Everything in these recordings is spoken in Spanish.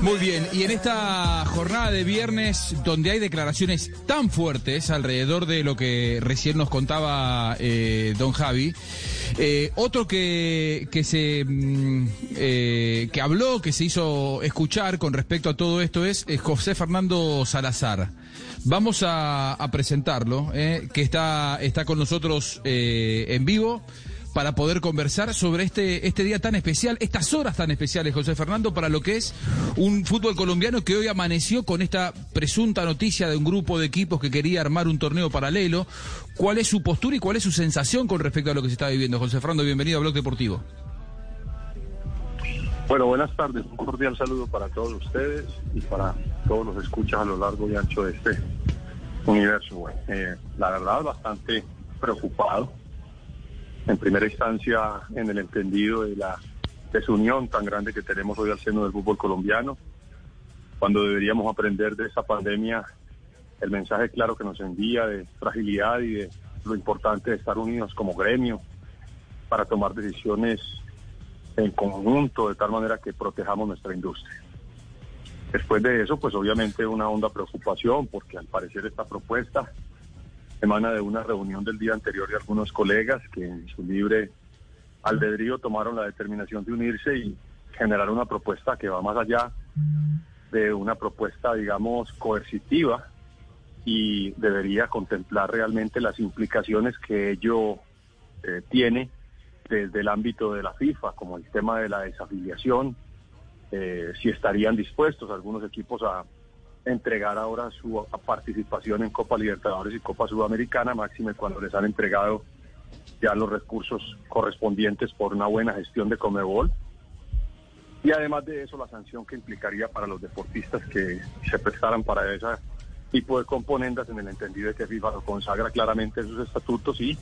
Muy bien, y en esta jornada de viernes, donde hay declaraciones tan fuertes alrededor de lo que recién nos contaba eh, don Javi, eh, otro que, que se mm, eh, que habló, que se hizo escuchar con respecto a todo esto es, José Fernando Salazar. Vamos a, a presentarlo, que está, está con nosotros en vivo para poder conversar sobre este, este día tan especial, estas horas tan especiales, José Fernando, para lo que es un fútbol colombiano que hoy amaneció con esta presunta noticia de un grupo de equipos que quería armar un torneo paralelo. ¿Cuál es su postura y cuál es su sensación con respecto a lo que se está viviendo? José Fernando, bienvenido a Blog Deportivo. Bueno, buenas tardes. Un cordial saludo para todos ustedes y para todos los escuchas a lo largo y ancho de este universo. Eh, la verdad, bastante preocupado en primera instancia en el entendido de la desunión tan grande que tenemos hoy al seno del fútbol colombiano, cuando deberíamos aprender de esta pandemia el mensaje claro que nos envía de fragilidad y de lo importante de estar unidos como gremio para tomar decisiones en conjunto de tal manera que protejamos nuestra industria. Después de eso, pues obviamente una honda preocupación porque al parecer esta propuesta emana de una reunión del día anterior de algunos colegas que en su libre albedrío tomaron la determinación de unirse y generar una propuesta que va más allá de una propuesta, digamos, coercitiva y debería contemplar realmente las implicaciones que ello eh, tiene desde el ámbito de la FIFA, como el tema de la desafiliación, eh, si estarían dispuestos algunos equipos a entregar ahora su participación en Copa Libertadores y Copa Sudamericana, máxime cuando les han entregado ya los recursos correspondientes por una buena gestión de Comebol. Y además de eso, la sanción que implicaría para los deportistas que se prestaran para ese tipo de componendas en el entendido de que FIFA lo consagra claramente en sus estatutos y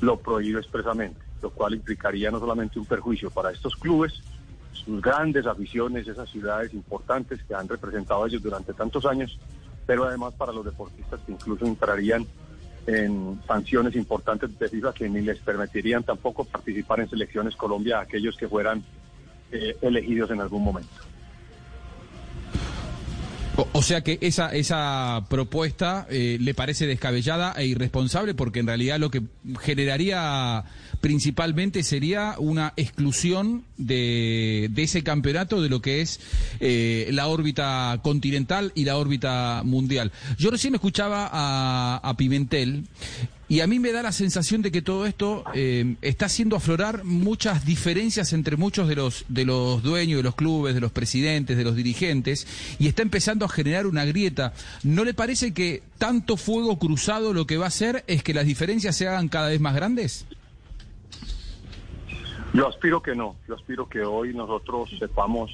lo prohíbe expresamente, lo cual implicaría no solamente un perjuicio para estos clubes, sus grandes aficiones, esas ciudades importantes que han representado ellos durante tantos años, pero además para los deportistas que incluso entrarían en sanciones importantes de FIFA que ni les permitirían tampoco participar en selecciones Colombia a aquellos que fueran eh, elegidos en algún momento. O, sea que esa, esa propuesta eh, le parece descabellada e irresponsable porque en realidad lo que generaría principalmente sería una exclusión de, de ese campeonato de lo que es eh, la órbita continental y la órbita mundial. Yo recién escuchaba a, a Pimentel y a mí me da la sensación de que todo esto eh, está haciendo aflorar muchas diferencias entre muchos de los, de los dueños de los clubes, de los presidentes, de los dirigentes, y está empezando a generar una grieta. ¿No le parece que tanto fuego cruzado lo que va a hacer es que las diferencias se hagan cada vez más grandes? Yo aspiro que no, yo aspiro que hoy nosotros sepamos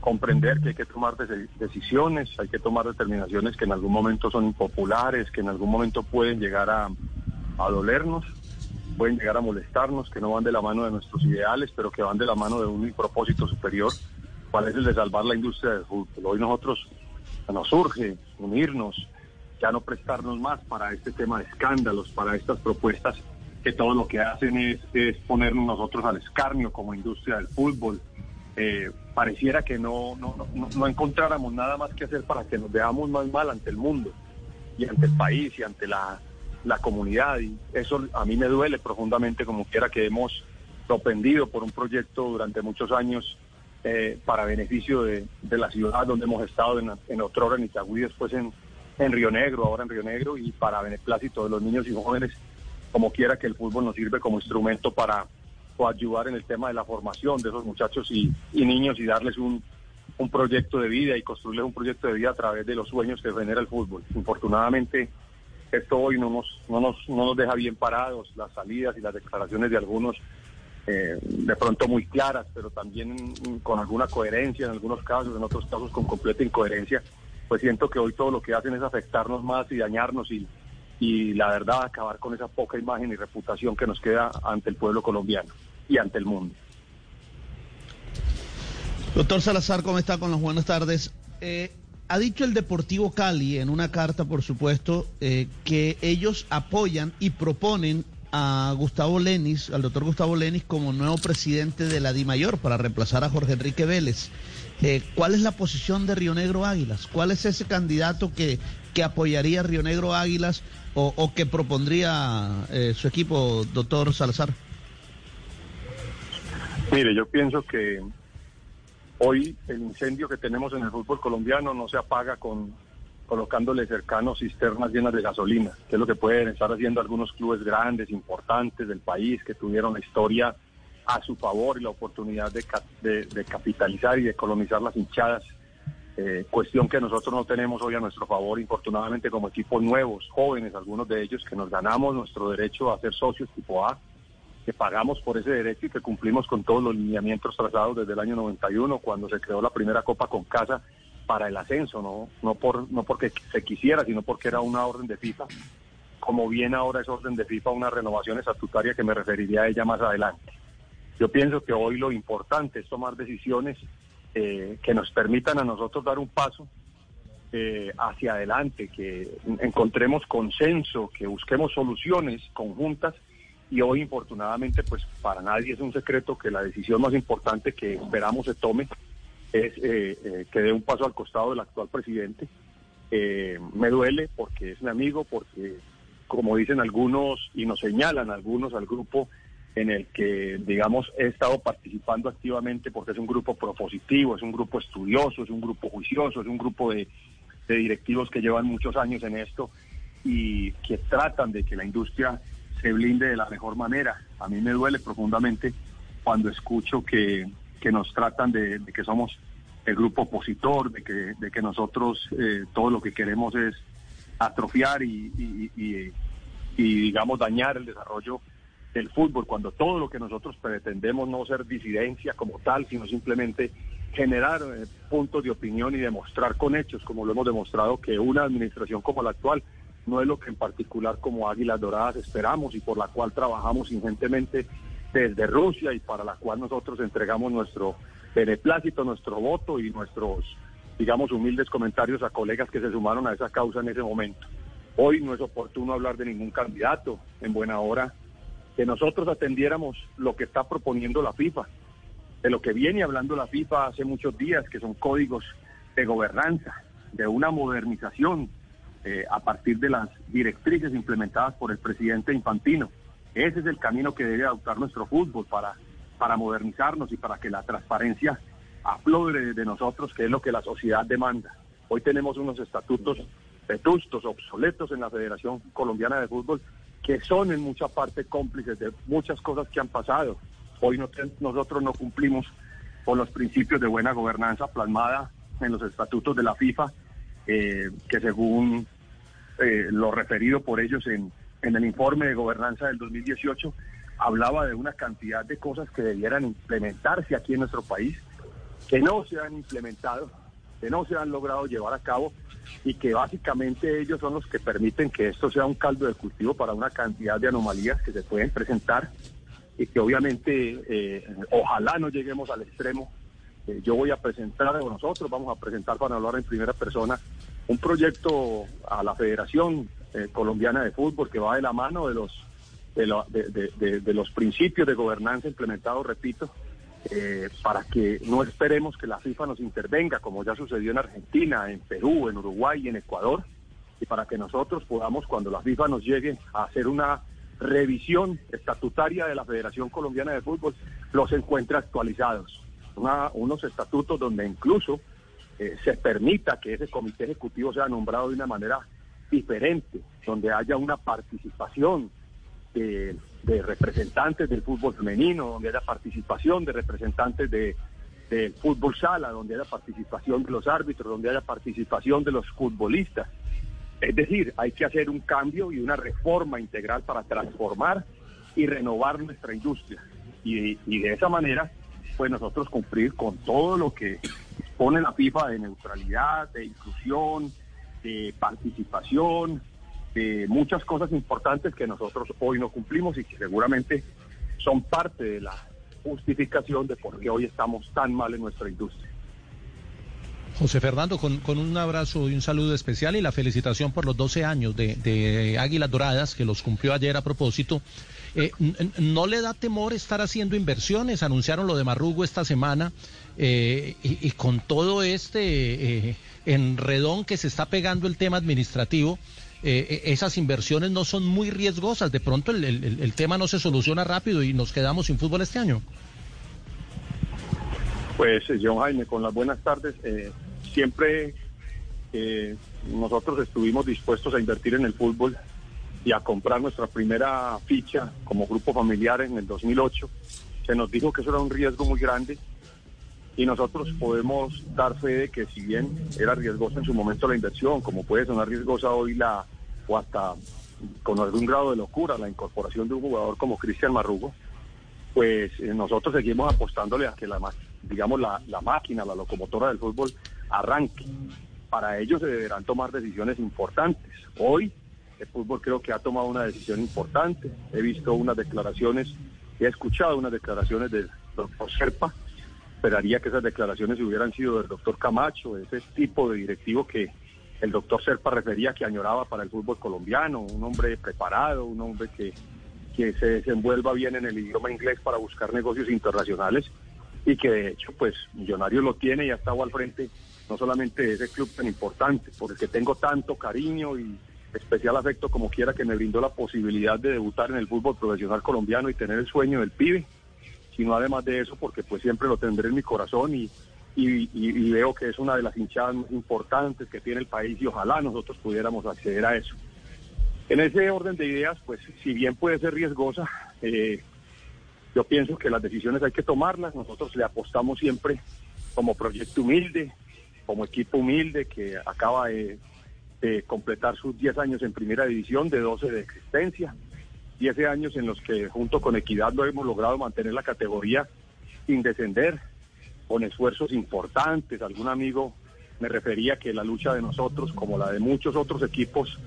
comprender que hay que tomar decisiones, hay que tomar determinaciones que en algún momento son impopulares, que en algún momento pueden llegar a, a dolernos, pueden llegar a molestarnos, que no van de la mano de nuestros ideales, pero que van de la mano de un propósito superior, cuál es el de salvar la industria del fútbol. Hoy nosotros nos surge unirnos, ya no prestarnos más para este tema de escándalos, para estas propuestas que todo lo que hacen es, es ponernos nosotros al escarnio como industria del fútbol. Eh, pareciera que no, no, no, no encontráramos nada más que hacer para que nos veamos más mal ante el mundo y ante el país y ante la la comunidad y eso a mí me duele profundamente como quiera que hemos propendido por un proyecto durante muchos años eh, para beneficio de, la ciudad donde hemos estado en, en Otrora, en Itagüí, después en, en Río Negro, ahora en Río Negro y para beneplácito de los niños y jóvenes, como quiera que el fútbol nos sirve como instrumento para ayudar en el tema de la formación de esos muchachos y, y niños y darles un, un proyecto de vida y construirles un proyecto de vida a través de los sueños que genera el fútbol. Infortunadamente, esto hoy no nos, no nos, no nos deja bien parados, las salidas y las declaraciones de algunos eh, de pronto muy claras, pero también con alguna coherencia en algunos casos, en otros casos con completa incoherencia, pues siento que hoy todo lo que hacen es afectarnos más y dañarnos y, y la verdad acabar con esa poca imagen y reputación que nos queda ante el pueblo colombiano y ante el mundo. Doctor Salazar, ¿cómo está? Con las buenas tardes. Eh, ha dicho el Deportivo Cali en una carta, por supuesto, eh, que ellos apoyan y proponen a Gustavo Lenis, al doctor Gustavo Lenis, como nuevo presidente de la DIMAYOR para reemplazar a Jorge Enrique Vélez. Eh, ¿Cuál es la posición de Río Negro Águilas? ¿Cuál es ese candidato que, que apoyaría Río Negro Águilas o, o que propondría eh, su equipo, doctor Salazar? Mire, yo pienso que hoy el incendio que tenemos en el fútbol colombiano no se apaga con colocándole cercanos cisternas llenas de gasolina, que es lo que pueden estar haciendo algunos clubes grandes, importantes del país, que tuvieron la historia a su favor y la oportunidad de, capitalizar y de colonizar las hinchadas, eh, cuestión que nosotros no tenemos hoy a nuestro favor, infortunadamente como equipos nuevos, jóvenes, algunos de ellos que nos ganamos nuestro derecho a ser socios tipo A, que pagamos por ese derecho y que cumplimos con todos los lineamientos trazados desde el año 91, cuando se creó la primera Copa con Casa para el ascenso, no, no, por, no porque se quisiera, sino porque era una orden de FIFA. Como bien ahora es orden de FIFA una renovación estatutaria que me referiría a ella más adelante. Yo pienso que hoy lo importante es tomar decisiones eh, que nos permitan a nosotros dar un paso eh, hacia adelante, que encontremos consenso, que busquemos soluciones conjuntas y hoy infortunadamente pues para nadie es un secreto que la decisión más importante que esperamos se tome es eh, eh, que dé un paso al costado del actual presidente. Eh, me duele porque es mi amigo, porque como dicen algunos y nos señalan algunos al grupo en el que, digamos, he estado participando activamente porque es un grupo propositivo, es un grupo estudioso, es un grupo juicioso, es un grupo de, de directivos que llevan muchos años en esto y que tratan de que la industria se blinde de la mejor manera. A mí me duele profundamente cuando escucho que que nos tratan de, que somos el grupo opositor, de que, de que nosotros eh, todo lo que queremos es atrofiar y, y, digamos, dañar el desarrollo del fútbol, cuando todo lo que nosotros pretendemos no ser disidencia como tal, sino simplemente generar eh, puntos de opinión y demostrar con hechos, como lo hemos demostrado, que una administración como la actual no es lo que en particular como Águilas Doradas esperamos y por la cual trabajamos ingentes desde Rusia y para la cual nosotros entregamos nuestro beneplácito, nuestro voto y nuestros, digamos, humildes comentarios a colegas que se sumaron a esa causa en ese momento. Hoy no es oportuno hablar de ningún candidato, en buena hora, que nosotros atendiéramos lo que está proponiendo la FIFA, de lo que viene hablando la FIFA hace muchos días, que son códigos de gobernanza, de una modernización eh, a partir de las directrices implementadas por el presidente Infantino ese es el camino que debe adoptar nuestro fútbol para, para modernizarnos y para que la transparencia aflore de nosotros, que es lo que la sociedad demanda. Hoy tenemos unos estatutos vetustos, obsoletos en la Federación Colombiana de Fútbol, que son en mucha parte cómplices de muchas cosas que han pasado. Hoy nosotros no cumplimos con los principios de buena gobernanza plasmada en los estatutos de la FIFA, eh, que según eh, lo referido por ellos en, en el informe de gobernanza del 2018 hablaba de una cantidad de cosas que debieran implementarse aquí en nuestro país, que no se han implementado, que no se han logrado llevar a cabo y que básicamente ellos son los que permiten que esto sea un caldo de cultivo para una cantidad de anomalías que se pueden presentar y que obviamente eh, ojalá no lleguemos al extremo. Yo voy a presentar, o nosotros vamos a presentar para hablar en primera persona, un proyecto a la federación eh, colombiana de fútbol que va de la mano de los de, de, los principios de gobernanza implementados, repito, eh, para que no esperemos que la FIFA nos intervenga, como ya sucedió en Argentina, en Perú, en Uruguay y en Ecuador, y para que nosotros podamos, cuando la FIFA nos llegue a hacer una revisión estatutaria de la Federación Colombiana de Fútbol, los encuentre actualizados. unos estatutos donde incluso eh, se permita que ese comité ejecutivo sea nombrado de una manera diferente, donde haya una participación de, representantes del fútbol femenino, donde haya participación de representantes de, del fútbol sala, donde haya participación de los árbitros, donde haya participación de los futbolistas. Es decir, hay que hacer un cambio y una reforma integral para transformar y renovar nuestra industria. Y, y de esa manera, pues nosotros cumplir con todo lo que pone la FIFA de neutralidad, de inclusión, de participación, de muchas cosas importantes que nosotros hoy no cumplimos y que seguramente son parte de la justificación de por qué hoy estamos tan mal en nuestra industria. José Fernando, con, un abrazo y un saludo especial y la felicitación por los 12 años de Águilas Doradas, que los cumplió ayer a propósito. Eh, ¿No le da temor estar haciendo inversiones? Anunciaron lo de Marrugo esta semana eh, y, con todo este enredón que se está pegando el tema administrativo. esas inversiones no son muy riesgosas. De pronto el, tema no se soluciona rápido y nos quedamos sin fútbol este año. Pues, John Jaime, con las buenas tardes. siempre nosotros estuvimos dispuestos a invertir en el fútbol y a comprar nuestra primera ficha como grupo familiar en el 2008. Se nos dijo que eso era un riesgo muy grande y nosotros podemos dar fe de que si bien era riesgosa en su momento la inversión, como puede sonar riesgosa hoy la o hasta con algún grado de locura la incorporación de un jugador como Cristian Marrugo, pues eh, nosotros seguimos apostándole a que la digamos la, la máquina, la locomotora del fútbol arranque. Para ello se deberán tomar decisiones importantes. Hoy el fútbol creo que ha tomado una decisión importante. He visto unas declaraciones, he escuchado unas declaraciones del doctor Serpa. Esperaría que esas declaraciones hubieran sido del doctor Camacho, ese tipo de directivo que el doctor Serpa refería que añoraba para el fútbol colombiano, un hombre preparado, un hombre que, que se desenvuelva bien en el idioma inglés para buscar negocios internacionales y que de hecho pues Millonario lo tiene y ha estado al frente no solamente de ese club tan importante, por el que tengo tanto cariño y especial afecto como quiera que me brindó la posibilidad de debutar en el fútbol profesional colombiano y tener el sueño del pibe, sino además de eso porque pues siempre lo tendré en mi corazón y, veo que es una de las hinchadas más importantes que tiene el país y ojalá nosotros pudiéramos acceder a eso. En ese orden de ideas, pues si bien puede ser riesgosa, eh, yo pienso que las decisiones hay que tomarlas, nosotros le apostamos siempre como proyecto humilde, como equipo humilde que acaba de completar sus 10 años en primera división, de 12 de existencia, 10 años en los que junto con Equidad lo hemos logrado mantener la categoría sin descender, con esfuerzos importantes. Algún amigo me refería que la lucha de nosotros, como la de muchos otros equipos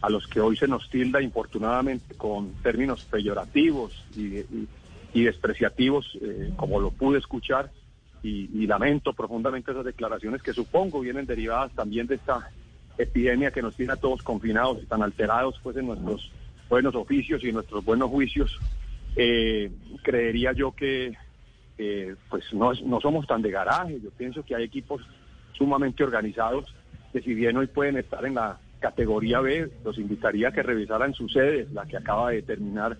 a los que hoy se nos tilda infortunadamente con términos peyorativos y, despreciativos, eh, como lo pude escuchar, y, y lamento profundamente esas declaraciones que supongo vienen derivadas también de esta epidemia que nos tiene a todos confinados y tan alterados pues en nuestros buenos oficios y nuestros buenos juicios, eh, creería yo que pues no, no somos tan de garaje. Yo pienso que hay equipos sumamente organizados que si bien hoy pueden estar en la categoría B, los invitaría a que revisaran sus sedes, la que acaba de terminar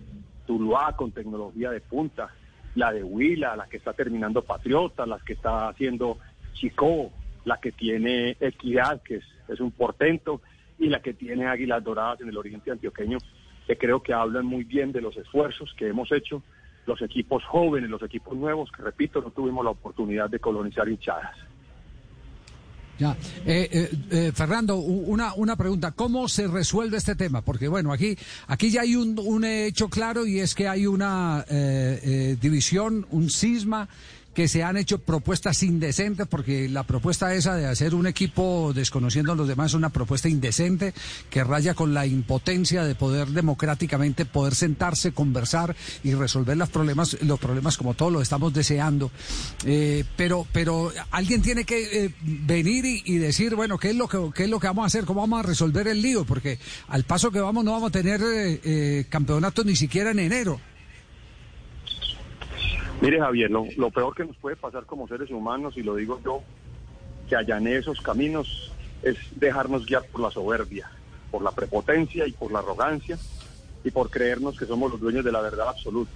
Tuluá con tecnología de punta, la de Huila, la que está terminando Patriota, las que está haciendo Chico, la que tiene Equidad, que es es un portento, y la que tiene Águilas Doradas en el oriente antioqueño, que creo que hablan muy bien de los esfuerzos que hemos hecho los equipos jóvenes, los equipos nuevos, que repito, no tuvimos la oportunidad de colonizar hinchadas. Ya. Eh, eh, eh, Fernando, una, una pregunta. ¿Cómo se resuelve este tema? Porque, bueno, aquí, aquí ya hay un, un hecho claro y es que hay una división, un cisma que se han hecho propuestas indecentes, porque la propuesta esa de hacer un equipo desconociendo a los demás es una propuesta indecente que raya con la impotencia de poder democráticamente poder sentarse, conversar y resolver los problemas, los problemas como todos lo estamos deseando. Eh, pero, pero alguien tiene que eh, venir y, decir, bueno, ¿qué es lo que qué es lo que vamos a hacer, cómo vamos a resolver el lío, porque al paso que vamos no vamos a tener eh, campeonato ni siquiera en enero. Mire, Javier, lo, peor que nos puede pasar como seres humanos, y lo digo yo, que allané esos caminos, es dejarnos guiar por la soberbia, por la prepotencia y por la arrogancia, y por creernos que somos los dueños de la verdad absoluta.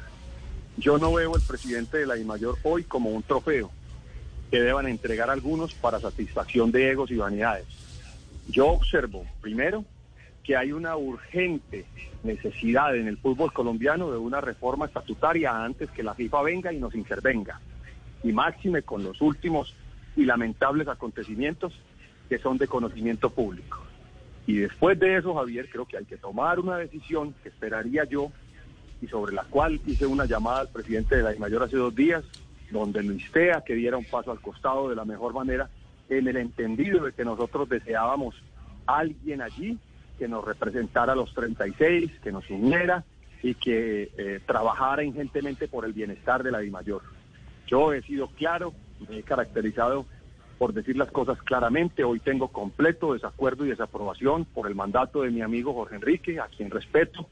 Yo no veo el presidente de la mayor hoy como un trofeo que deban entregar algunos para satisfacción de egos y vanidades. Yo observo, primero, que hay una urgente necesidad en el fútbol colombiano de una reforma estatutaria antes que la FIFA venga y nos intervenga. Y máxime con los últimos y lamentables acontecimientos que son de conocimiento público. Y después de eso, Javier, creo que hay que tomar una decisión que esperaría yo y sobre la cual hice una llamada al presidente de la Mayor hace dos días, donde lo insté a que diera un paso al costado de la mejor manera, en el entendido de que nosotros deseábamos alguien allí que nos representara a los 36, que nos uniera y que eh, trabajara ingentemente por el bienestar de la mayor. Yo he sido claro, me he caracterizado por decir las cosas claramente. Hoy tengo completo desacuerdo y desaprobación por el mandato de mi amigo Jorge Enrique, a quien respeto,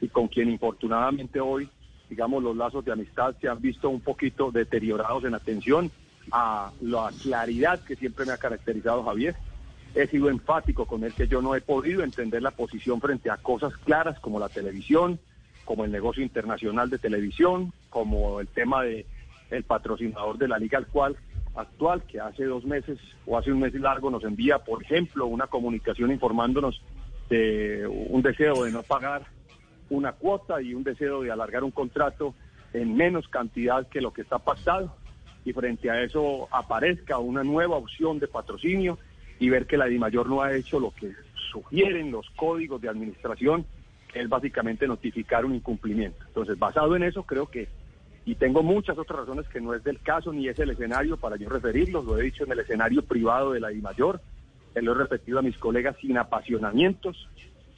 y con quien infortunadamente hoy, digamos, los lazos de amistad se han visto un poquito deteriorados en atención a la claridad que siempre me ha caracterizado Javier. He sido enfático con él que yo no he podido entender la posición frente a cosas claras como la televisión, como el negocio internacional de televisión, como el tema de el patrocinador de la liga actual, actual que hace dos meses o hace un mes largo nos envía, por ejemplo, una comunicación informándonos de un deseo de no pagar una cuota y un deseo de alargar un contrato en menos cantidad que lo que está pactado. Y frente a eso aparezca una nueva opción de patrocinio y ver que la DIMAYOR no ha hecho lo que sugieren los códigos de administración, que es básicamente notificar un incumplimiento. Entonces, basado en eso, creo que, y tengo muchas otras razones que no es del caso ni es el escenario para yo referirlos, lo he dicho en el escenario privado de la DIMAYOR, lo he repetido a mis colegas sin apasionamientos,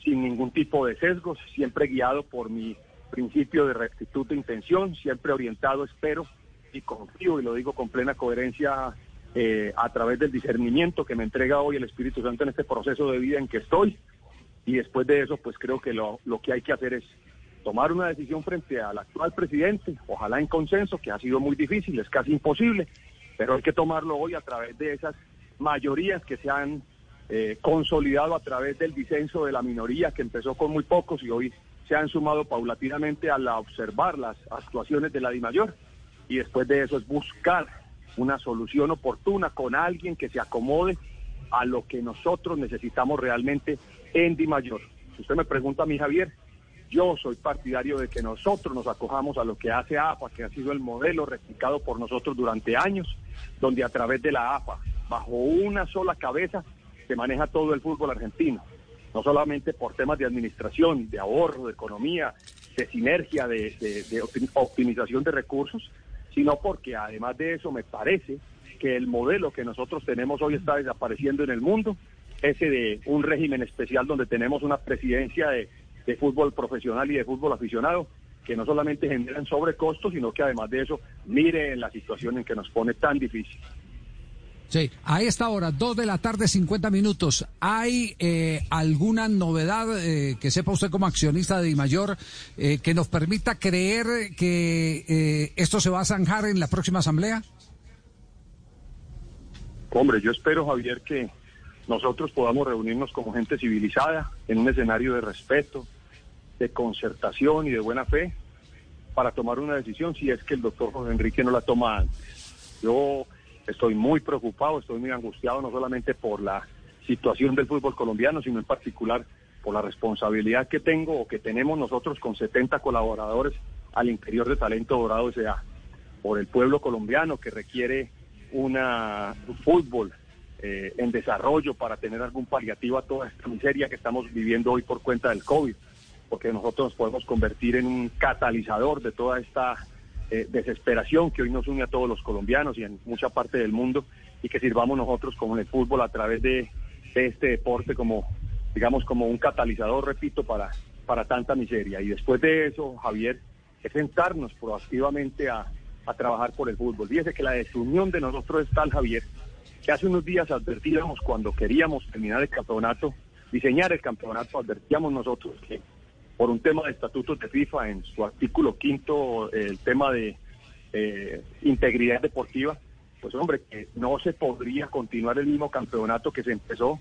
sin ningún tipo de sesgos, siempre guiado por mi principio de rectitud de intención, siempre orientado, espero, y confío, y lo digo con plena coherencia eh, a través del discernimiento que me entrega hoy el Espíritu Santo en este proceso de vida en que estoy. Y después de eso, pues creo que lo, lo que hay que hacer es tomar una decisión frente al actual presidente, ojalá en consenso, que ha sido muy difícil, es casi imposible, pero hay que tomarlo hoy a través de esas mayorías que se han eh, consolidado a través del disenso de la minoría, que empezó con muy pocos y hoy se han sumado paulatinamente al observar las actuaciones de la DIMAYOR y después de eso es buscar una solución oportuna con alguien que se acomode a lo que nosotros necesitamos realmente en Di Mayor. Si usted me pregunta a mí, Javier, yo soy partidario de que nosotros nos acojamos a lo que hace AFA, que ha sido el modelo replicado por nosotros durante años, donde a través de la AFA, bajo una sola cabeza, se maneja todo el fútbol argentino. No solamente por temas de administración, de ahorro, de economía, de sinergia, de, de optimización de recursos, sino porque además de eso me parece que el modelo que nosotros tenemos hoy está desapareciendo en el mundo, ese de un régimen especial donde tenemos una presidencia de, fútbol profesional y de fútbol aficionado, que no solamente generan sobrecostos, sino que además de eso mire la situación en que nos pone tan difícil. Sí, a esta hora, dos de la tarde, 50 minutos. ¿Hay eh, alguna novedad eh, que sepa usted como accionista de Mayor eh, que nos permita creer que esto se va a zanjar en la próxima asamblea? Hombre, yo espero, Javier, que nosotros podamos reunirnos como gente civilizada en un escenario de respeto, de concertación y de buena fe para tomar una decisión si es que el doctor José Enrique no la toma antes. Yo Estoy muy preocupado, estoy muy angustiado, no solamente por la situación del fútbol colombiano, sino en particular por la responsabilidad que tengo o que tenemos nosotros con 70 colaboradores al interior de Talento Dorado S.A. Por el pueblo colombiano que requiere una, un fútbol eh, en desarrollo para tener algún paliativo a toda esta miseria que estamos viviendo hoy por cuenta del COVID, porque nosotros nos podemos convertir en un catalizador de toda esta eh, desesperación que hoy nos une a todos los colombianos y en mucha parte del mundo y que sirvamos nosotros como en el fútbol a través de, este deporte como, digamos, como un catalizador, repito, para, para tanta miseria. Y después de eso, Javier, es sentarnos proactivamente a, a trabajar por el fútbol. Fíjese que la desunión de nosotros es tal, Javier, que hace unos días advertíamos cuando queríamos terminar el campeonato, diseñar el campeonato, advertíamos nosotros que por un tema de estatutos de FIFA en su artículo quinto, el tema de eh, integridad deportiva, pues hombre, que no se podría continuar el mismo campeonato que se empezó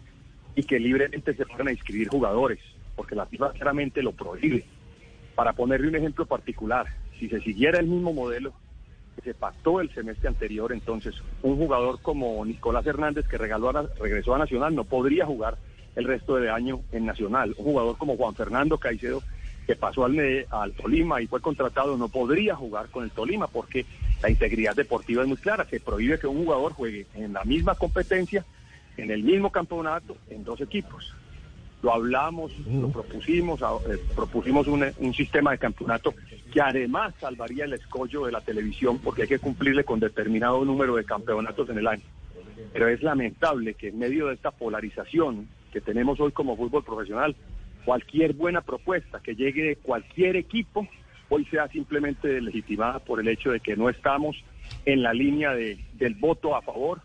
y que libremente se puedan a inscribir jugadores, porque la FIFA claramente lo prohíbe. Para ponerle un ejemplo particular, si se siguiera el mismo modelo que se pactó el semestre anterior, entonces un jugador como Nicolás Hernández, que regaló regresó a Nacional, no podría jugar el resto de año en Nacional. Un jugador como Juan Fernando Caicedo, que pasó al, al Tolima y fue contratado, no podría jugar con el Tolima porque la integridad deportiva es muy clara. Se prohíbe que un jugador juegue en la misma competencia, en el mismo campeonato, en dos equipos. Lo hablamos, lo propusimos, eh, propusimos un, un sistema de campeonato que además salvaría el escollo de la televisión porque hay que cumplirle con determinado número de campeonatos en el año. Pero es lamentable que en medio de esta polarización que tenemos hoy como fútbol profesional, cualquier buena propuesta que llegue de cualquier equipo hoy sea simplemente legitimada por el hecho de que no estamos en la línea de, del voto a favor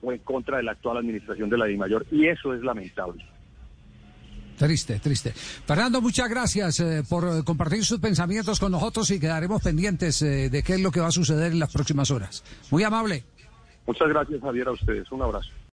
o en contra de la actual administración de la DIMAYOR y eso es lamentable. Triste, triste. Fernando, muchas gracias eh, por compartir sus pensamientos con nosotros y quedaremos pendientes eh, de qué es lo que va a suceder en las próximas horas. Muy amable. Muchas gracias, Javier, a ustedes. Un abrazo.